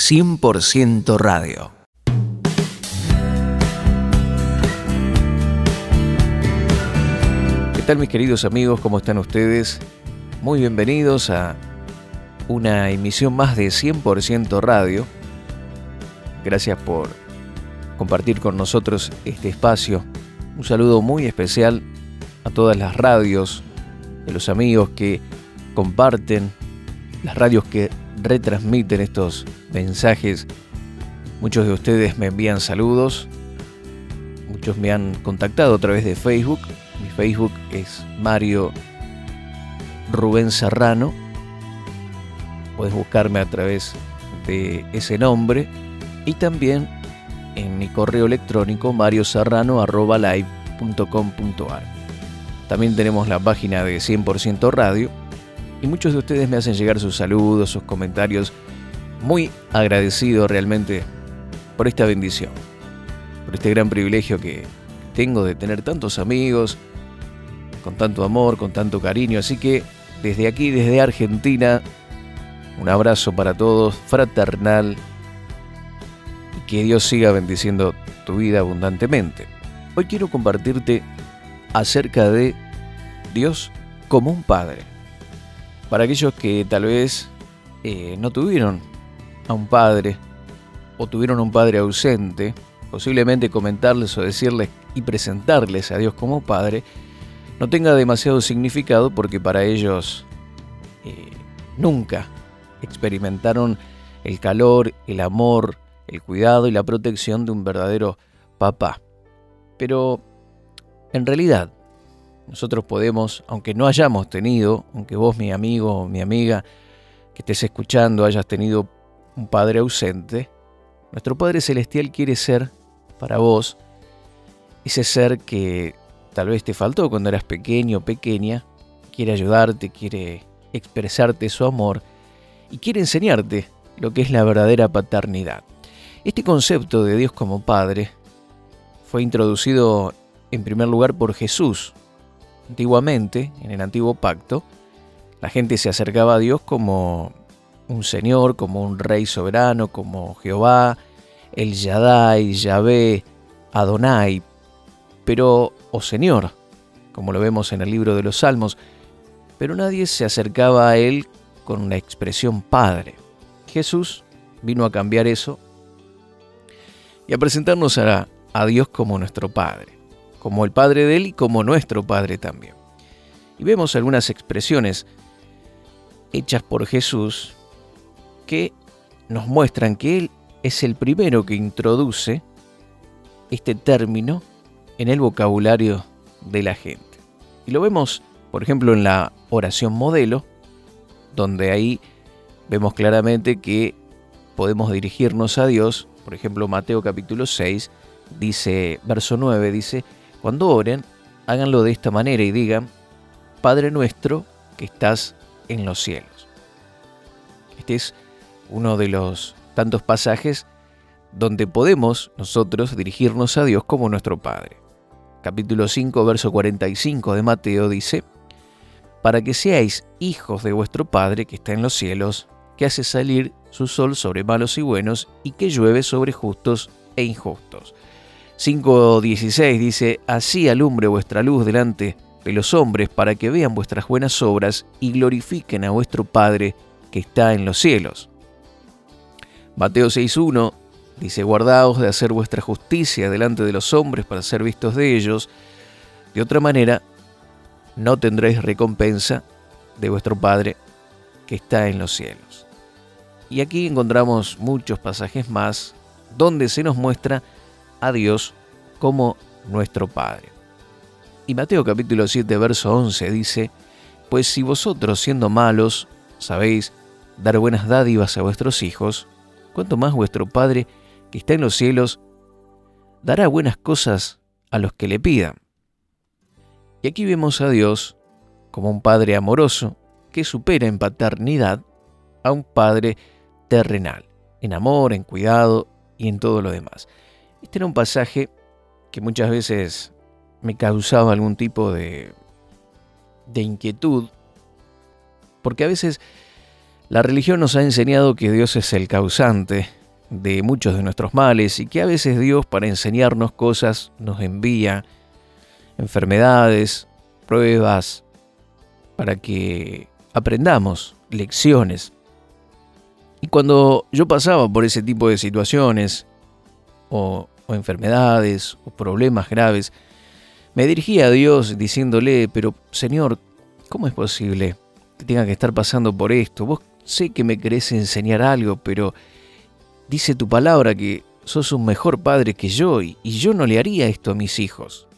100% Radio. ¿Qué tal mis queridos amigos? ¿Cómo están ustedes? Muy bienvenidos a una emisión más de 100% Radio. Gracias por compartir con nosotros este espacio. Un saludo muy especial a todas las radios, de los amigos que comparten, las radios que retransmiten estos mensajes. Muchos de ustedes me envían saludos, muchos me han contactado a través de Facebook. Mi Facebook es Mario Rubén Serrano. Puedes buscarme a través de ese nombre y también en mi correo electrónico marioserrano.live.com.ar. También tenemos la página de 100% Radio y muchos de ustedes me hacen llegar sus saludos, sus comentarios. Muy agradecido realmente por esta bendición, por este gran privilegio que tengo de tener tantos amigos, con tanto amor, con tanto cariño. Así que desde aquí, desde Argentina, un abrazo para todos, fraternal, y que Dios siga bendiciendo tu vida abundantemente. Hoy quiero compartirte acerca de Dios como un Padre. Para aquellos que tal vez eh, no tuvieron a un padre o tuvieron un padre ausente, posiblemente comentarles o decirles y presentarles a Dios como Padre no tenga demasiado significado porque para ellos eh, nunca experimentaron el calor, el amor, el cuidado y la protección de un verdadero papá. Pero en realidad, nosotros podemos, aunque no hayamos tenido, aunque vos, mi amigo o mi amiga, que estés escuchando, hayas tenido un Padre ausente, nuestro Padre Celestial quiere ser para vos ese ser que tal vez te faltó cuando eras pequeño o pequeña, quiere ayudarte, quiere expresarte su amor y quiere enseñarte lo que es la verdadera paternidad. Este concepto de Dios como Padre fue introducido en primer lugar por Jesús Antiguamente, en el antiguo pacto, la gente se acercaba a Dios como un Señor, como un Rey soberano, como Jehová, el Yadai, Yahvé, Adonai, pero, o Señor, como lo vemos en el libro de los Salmos, pero nadie se acercaba a Él con la expresión Padre. Jesús vino a cambiar eso y a presentarnos a, a Dios como nuestro Padre como el Padre de Él y como nuestro Padre también. Y vemos algunas expresiones hechas por Jesús que nos muestran que Él es el primero que introduce este término en el vocabulario de la gente. Y lo vemos, por ejemplo, en la oración modelo, donde ahí vemos claramente que podemos dirigirnos a Dios. Por ejemplo, Mateo capítulo 6, dice, verso 9, dice, cuando oren, háganlo de esta manera y digan, Padre nuestro que estás en los cielos. Este es uno de los tantos pasajes donde podemos nosotros dirigirnos a Dios como nuestro Padre. Capítulo 5, verso 45 de Mateo dice, para que seáis hijos de vuestro Padre que está en los cielos, que hace salir su sol sobre malos y buenos y que llueve sobre justos e injustos. 5.16 dice, Así alumbre vuestra luz delante de los hombres para que vean vuestras buenas obras y glorifiquen a vuestro Padre que está en los cielos. Mateo 6.1 dice, Guardaos de hacer vuestra justicia delante de los hombres para ser vistos de ellos, de otra manera no tendréis recompensa de vuestro Padre que está en los cielos. Y aquí encontramos muchos pasajes más donde se nos muestra a Dios como nuestro Padre. Y Mateo capítulo 7, verso 11 dice, Pues si vosotros siendo malos sabéis dar buenas dádivas a vuestros hijos, cuanto más vuestro Padre que está en los cielos dará buenas cosas a los que le pidan. Y aquí vemos a Dios como un Padre amoroso que supera en paternidad a un Padre terrenal, en amor, en cuidado y en todo lo demás. Este era un pasaje que muchas veces me causaba algún tipo de, de inquietud, porque a veces La religión nos ha enseñado que Dios es el causante de muchos de nuestros males y que a veces Dios para enseñarnos cosas nos envía enfermedades, pruebas, para que aprendamos lecciones. Y cuando yo pasaba por ese tipo de situaciones, o, enfermedades, o problemas graves, me dirigía a Dios diciéndole, pero Señor, ¿cómo es posible que tenga que estar pasando por esto? Vos sé que me querés enseñar algo, pero dice tu palabra que sos un mejor padre que yo y, y yo no le haría esto a mis hijos.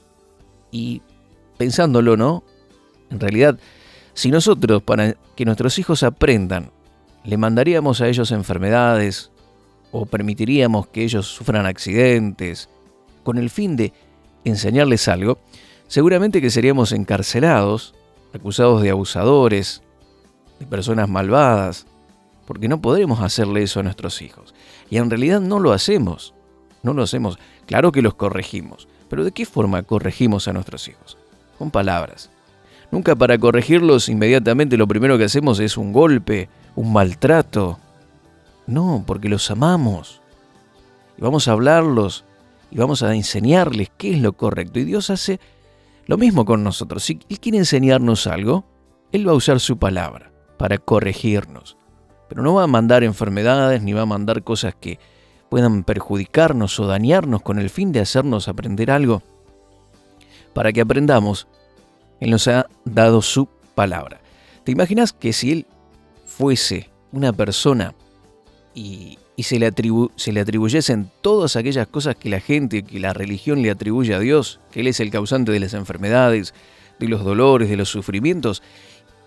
Y pensándolo, ¿no? En realidad, si nosotros, para que nuestros hijos aprendan, le mandaríamos a ellos enfermedades o permitiríamos que ellos sufran accidentes, con el fin de enseñarles algo, seguramente que seríamos encarcelados, acusados de abusadores, de personas malvadas, porque no podremos hacerle eso a nuestros hijos. Y en realidad no lo hacemos, no lo hacemos. Claro que los corregimos, pero ¿de qué forma corregimos a nuestros hijos? Con palabras. Nunca para corregirlos inmediatamente lo primero que hacemos es un golpe, un maltrato. No, porque los amamos. Y vamos a hablarlos y vamos a enseñarles qué es lo correcto. Y Dios hace lo mismo con nosotros. Si Él quiere enseñarnos algo, Él va a usar su palabra para corregirnos. Pero no va a mandar enfermedades ni va a mandar cosas que puedan perjudicarnos o dañarnos con el fin de hacernos aprender algo. Para que aprendamos él nos ha dado su palabra. ¿Te imaginas que si Él fuese una persona y, se, le se le atribuyesen todas aquellas cosas que la gente, que la religión le atribuye a Dios, que Él es el causante de las enfermedades, de los dolores, de los sufrimientos,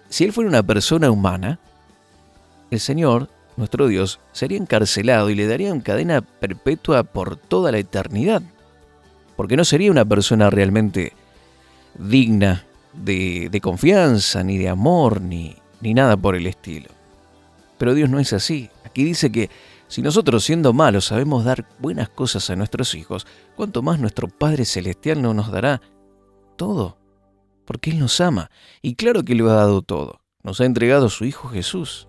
si Él fuera una persona humana, el Señor, nuestro Dios, sería encarcelado y le darían cadena perpetua por toda la eternidad, porque no sería una persona realmente digna de, confianza, ni de amor, ni, ni nada por el estilo. Pero Dios no es así. Aquí dice que si nosotros siendo malos sabemos dar buenas cosas a nuestros hijos, ¿cuánto más nuestro Padre Celestial no nos dará todo? Porque Él nos ama. Y claro que le ha dado todo. Nos ha entregado su Hijo Jesús.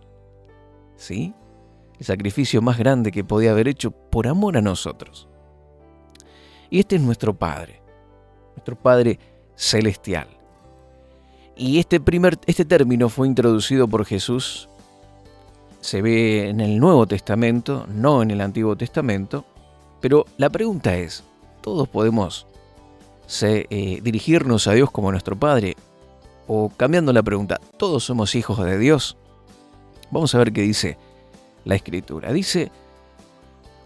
¿Sí? El sacrificio más grande que podía haber hecho por amor a nosotros. Y este es nuestro Padre. Nuestro Padre Celestial. Y este, primer, este término fue introducido por Jesús, se ve en el Nuevo Testamento, no en el Antiguo Testamento, pero la pregunta es, ¿todos podemos eh, dirigirnos a Dios como nuestro Padre? O cambiando la pregunta, ¿todos somos hijos de Dios? Vamos a ver qué dice la Escritura. Dice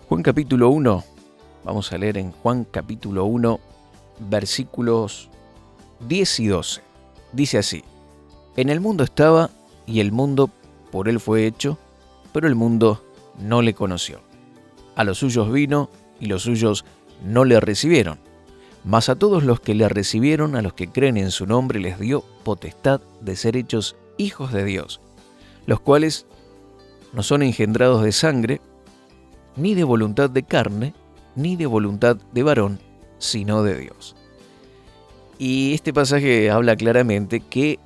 Juan capítulo 1, vamos a leer en Juan capítulo 1, versículos 10 y 12. Dice así, en el mundo estaba y el mundo por él fue hecho, pero el mundo no le conoció. A los suyos vino y los suyos no le recibieron. Mas a todos los que le recibieron, a los que creen en su nombre, les dio potestad de ser hechos hijos de Dios, los cuales no son engendrados de sangre, ni de voluntad de carne, ni de voluntad de varón, sino de Dios. Y este pasaje habla claramente que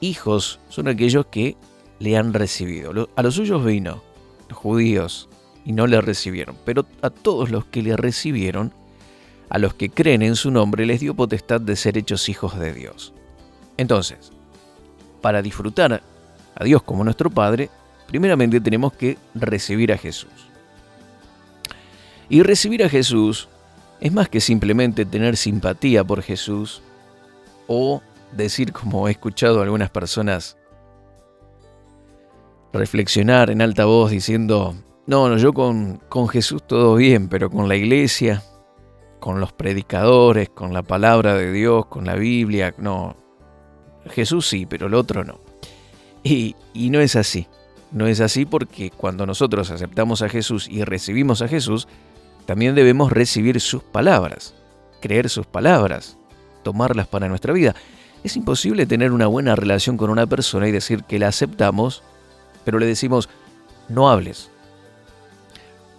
hijos son aquellos que le han recibido. A los suyos vino, los judíos, y no le recibieron. Pero a todos los que le recibieron, a los que creen en su nombre, les dio potestad de ser hechos hijos de Dios. Entonces, para disfrutar a Dios como nuestro Padre, primeramente tenemos que recibir a Jesús. Y recibir a Jesús es más que simplemente tener simpatía por Jesús, o decir, como he escuchado a algunas personas reflexionar en alta voz diciendo, no, no, yo con, con Jesús todo bien, pero con la iglesia, con los predicadores, con la palabra de Dios, con la Biblia, no. Jesús sí, pero el otro no. Y, y no es así. No es así porque cuando nosotros aceptamos a Jesús y recibimos a Jesús, también debemos recibir sus palabras, creer sus palabras, tomarlas para nuestra vida. Es imposible tener una buena relación con una persona y decir que la aceptamos, pero le decimos, no hables.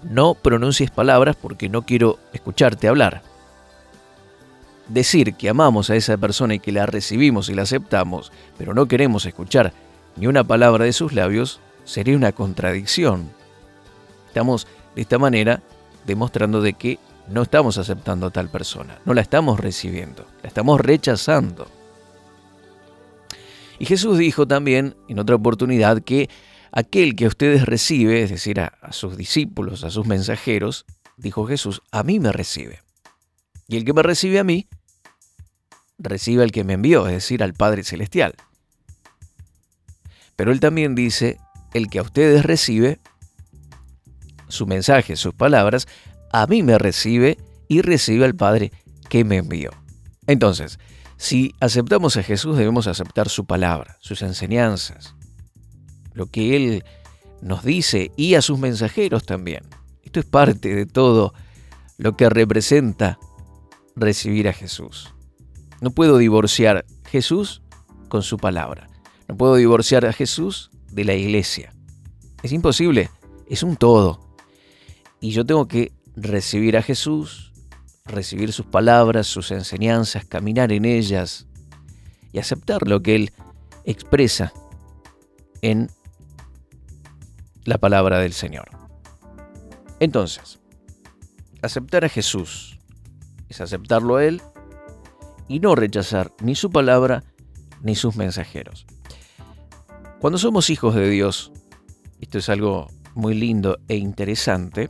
No pronuncies palabras porque no quiero escucharte hablar. Decir que amamos a esa persona y que la recibimos y la aceptamos, pero no queremos escuchar ni una palabra de sus labios, sería una contradicción. Estamos de esta manera demostrando de que no estamos aceptando a tal persona, no la estamos recibiendo, la estamos rechazando. Y Jesús dijo también en otra oportunidad que aquel que ustedes recibe, es decir, a, a sus discípulos, a sus mensajeros, dijo Jesús, a mí me recibe. Y el que me recibe a mí, recibe al que me envió, es decir, al Padre Celestial. Pero él también dice, el que a ustedes recibe, su mensaje, sus palabras, a mí me recibe y recibe al Padre que me envió. Entonces, si aceptamos a Jesús debemos aceptar su palabra, sus enseñanzas, lo que Él nos dice y a sus mensajeros también. Esto es parte de todo lo que representa recibir a Jesús. No puedo divorciar Jesús con su palabra. No puedo divorciar a Jesús de la iglesia. Es imposible, es un todo. Y yo tengo que recibir a Jesús, recibir sus palabras, sus enseñanzas, caminar en ellas y aceptar lo que Él expresa en la palabra del Señor. Entonces, aceptar a Jesús es aceptarlo a Él y no rechazar ni su palabra ni sus mensajeros. Cuando somos hijos de Dios, esto es algo muy lindo e interesante,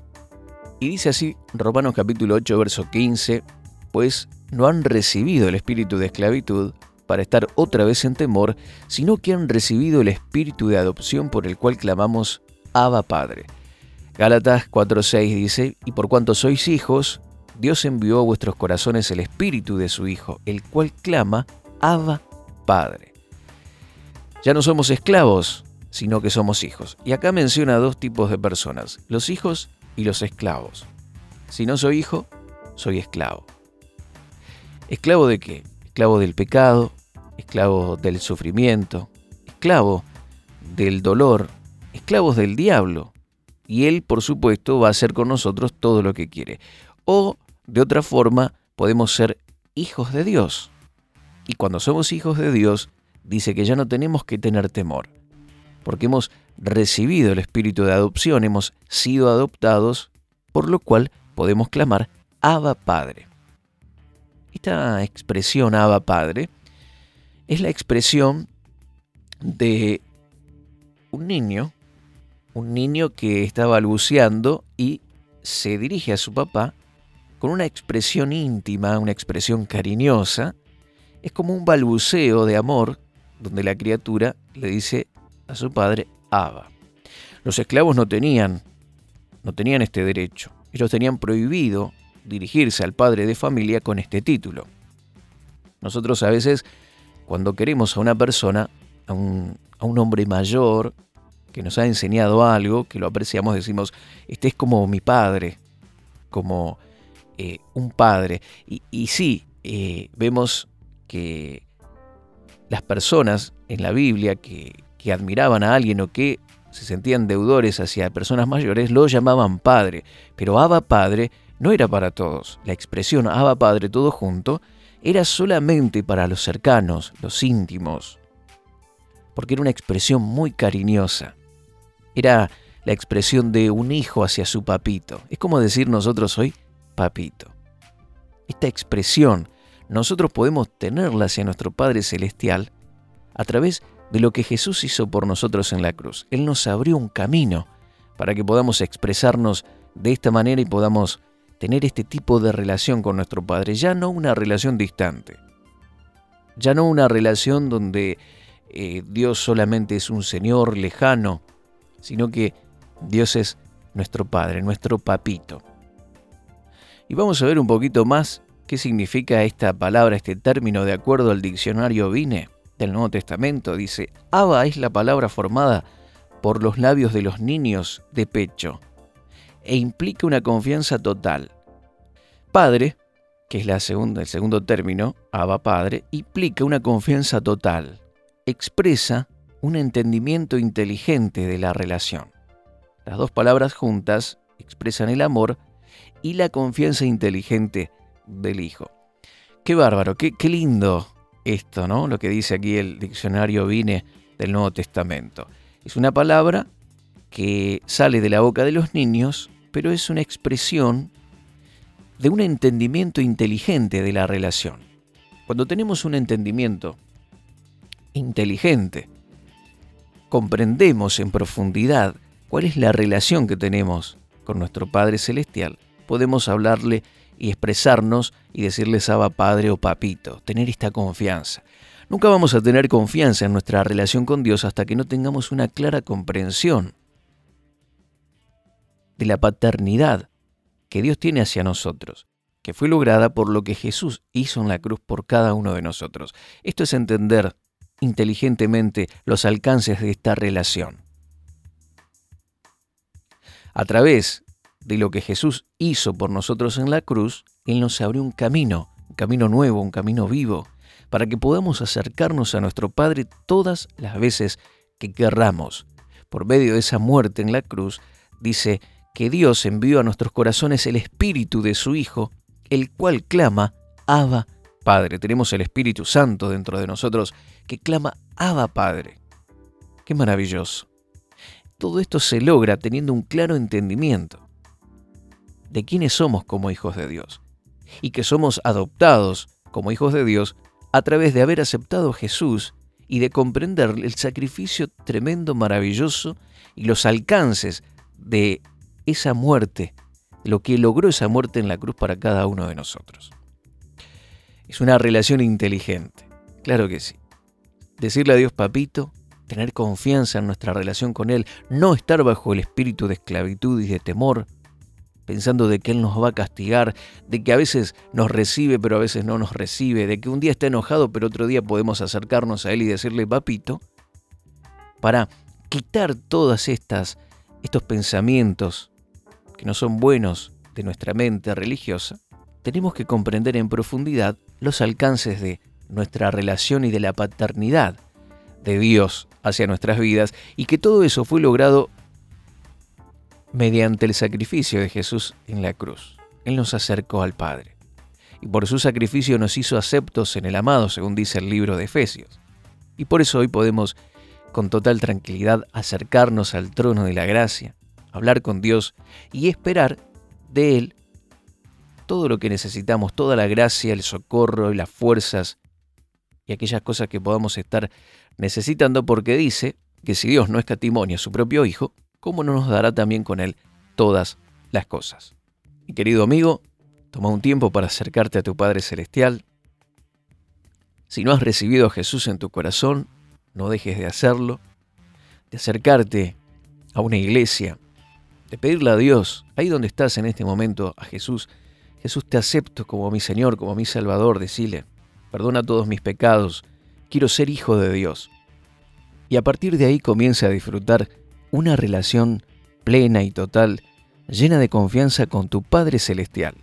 y dice así Romanos capítulo 8, verso 15, pues no han recibido el espíritu de esclavitud para estar otra vez en temor, sino que han recibido el espíritu de adopción por el cual clamamos Abba Padre. Gálatas 4:6 dice, y por cuanto sois hijos, Dios envió a vuestros corazones el espíritu de su Hijo, el cual clama Abba Padre. Ya no somos esclavos, sino que somos hijos. Y acá menciona dos tipos de personas, los hijos y los esclavos. Si no soy hijo, soy esclavo. ¿Esclavo de qué? Esclavo del pecado, esclavo del sufrimiento, esclavo del dolor, esclavos del diablo. Y él, por supuesto, va a hacer con nosotros todo lo que quiere. O, de otra forma, podemos ser hijos de Dios. Y cuando somos hijos de Dios, dice que ya no tenemos que tener temor, porque hemos recibido el espíritu de adopción, hemos sido adoptados, por lo cual podemos clamar Abba Padre. Esta expresión Abba Padre es la expresión de un niño, un niño que está balbuceando y se dirige a su papá con una expresión íntima, una expresión cariñosa. Es como un balbuceo de amor donde la criatura le dice a su padre los esclavos no tenían, no tenían este derecho. Ellos tenían prohibido dirigirse al padre de familia con este título. Nosotros a veces, cuando queremos a una persona, a un, hombre mayor, que nos ha enseñado algo, que lo apreciamos, decimos, este es como mi padre, como eh, un padre. Y, sí, eh, vemos que las personas en la Biblia que, que admiraban a alguien o que se sentían deudores hacia personas mayores, lo llamaban padre. Pero Abba Padre no era para todos. La expresión Abba Padre todo junto era solamente para los cercanos, los íntimos. Porque era una expresión muy cariñosa. Era la expresión de un hijo hacia su papito. Es como decir nosotros hoy papito. Esta expresión nosotros podemos tenerla hacia nuestro Padre Celestial a través de lo que Jesús hizo por nosotros en la cruz. Él nos abrió un camino para que podamos expresarnos de esta manera y podamos tener este tipo de relación con nuestro Padre, ya no una relación distante, ya no una relación donde eh, Dios solamente es un Señor lejano, sino que Dios es nuestro Padre, nuestro papito. Y vamos a ver un poquito más qué significa esta palabra, este término de acuerdo al diccionario Vine del Nuevo Testamento. Dice, Abba es la palabra formada por los labios de los niños de pecho e implica una confianza total. Padre, que es la segunda, el segundo término, Abba Padre, implica una confianza total. Expresa un entendimiento inteligente de la relación. Las dos palabras juntas expresan el amor y la confianza inteligente del Hijo. Qué bárbaro, qué, qué lindo esto, ¿no? Lo que dice aquí el diccionario Vine del Nuevo Testamento. Es una palabra que sale de la boca de los niños, pero es una expresión de un entendimiento inteligente de la relación. Cuando tenemos un entendimiento inteligente, comprendemos en profundidad cuál es la relación que tenemos con nuestro Padre Celestial, podemos hablarle y expresarnos y decirle Saba Padre o Papito, tener esta confianza. Nunca vamos a tener confianza en nuestra relación con Dios hasta que no tengamos una clara comprensión de la paternidad que Dios tiene hacia nosotros, que fue lograda por lo que Jesús hizo en la cruz por cada uno de nosotros. Esto es entender inteligentemente los alcances de esta relación. A través de lo que Jesús hizo por nosotros en la cruz, Él nos abrió un camino, un camino nuevo, un camino vivo, para que podamos acercarnos a nuestro Padre todas las veces que querramos. Por medio de esa muerte en la cruz, dice que Dios envió a nuestros corazones el Espíritu de su Hijo, el cual clama, Abba Padre. Tenemos el Espíritu Santo dentro de nosotros que clama, Abba Padre. Qué maravilloso. Todo esto se logra teniendo un claro entendimiento de quiénes somos como hijos de Dios y que somos adoptados como hijos de Dios a través de haber aceptado a Jesús y de comprender el sacrificio tremendo, maravilloso y los alcances de esa muerte, lo que logró esa muerte en la cruz para cada uno de nosotros. Es una relación inteligente, claro que sí. Decirle a Dios, papito, tener confianza en nuestra relación con Él, no estar bajo el espíritu de esclavitud y de temor, pensando de que Él nos va a castigar, de que a veces nos recibe pero a veces no nos recibe, de que un día está enojado pero otro día podemos acercarnos a Él y decirle papito, para quitar todas estas estos pensamientos que no son buenos de nuestra mente religiosa, tenemos que comprender en profundidad los alcances de nuestra relación y de la paternidad de Dios hacia nuestras vidas y que todo eso fue logrado mediante el sacrificio de Jesús en la cruz. Él nos acercó al Padre. Y por su sacrificio nos hizo aceptos en el amado, según dice el libro de Efesios. Y por eso hoy podemos con total tranquilidad acercarnos al trono de la gracia, hablar con Dios y esperar de Él todo lo que necesitamos, toda la gracia, el socorro y las fuerzas y aquellas cosas que podamos estar necesitando porque dice que si Dios no escatimonia a su propio Hijo, ¿cómo no nos dará también con Él todas las cosas? Mi querido amigo, toma un tiempo para acercarte a tu Padre Celestial. Si no has recibido a Jesús en tu corazón, no dejes de hacerlo, de acercarte a una iglesia, de pedirle a Dios, ahí donde estás en este momento, a Jesús, Jesús te acepto como mi Señor, como mi Salvador, decile, perdona todos mis pecados, quiero ser hijo de Dios. Y a partir de ahí comienza a disfrutar una relación plena y total, llena de confianza con tu Padre Celestial,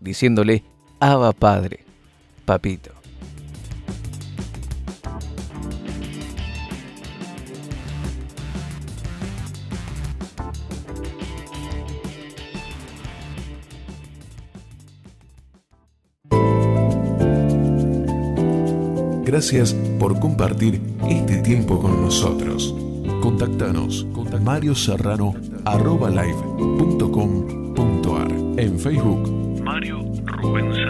diciéndole, Abba Padre, Papito. Gracias por compartir este tiempo con nosotros. Contactanos con Mario Serrano En Facebook, Mario Serrano.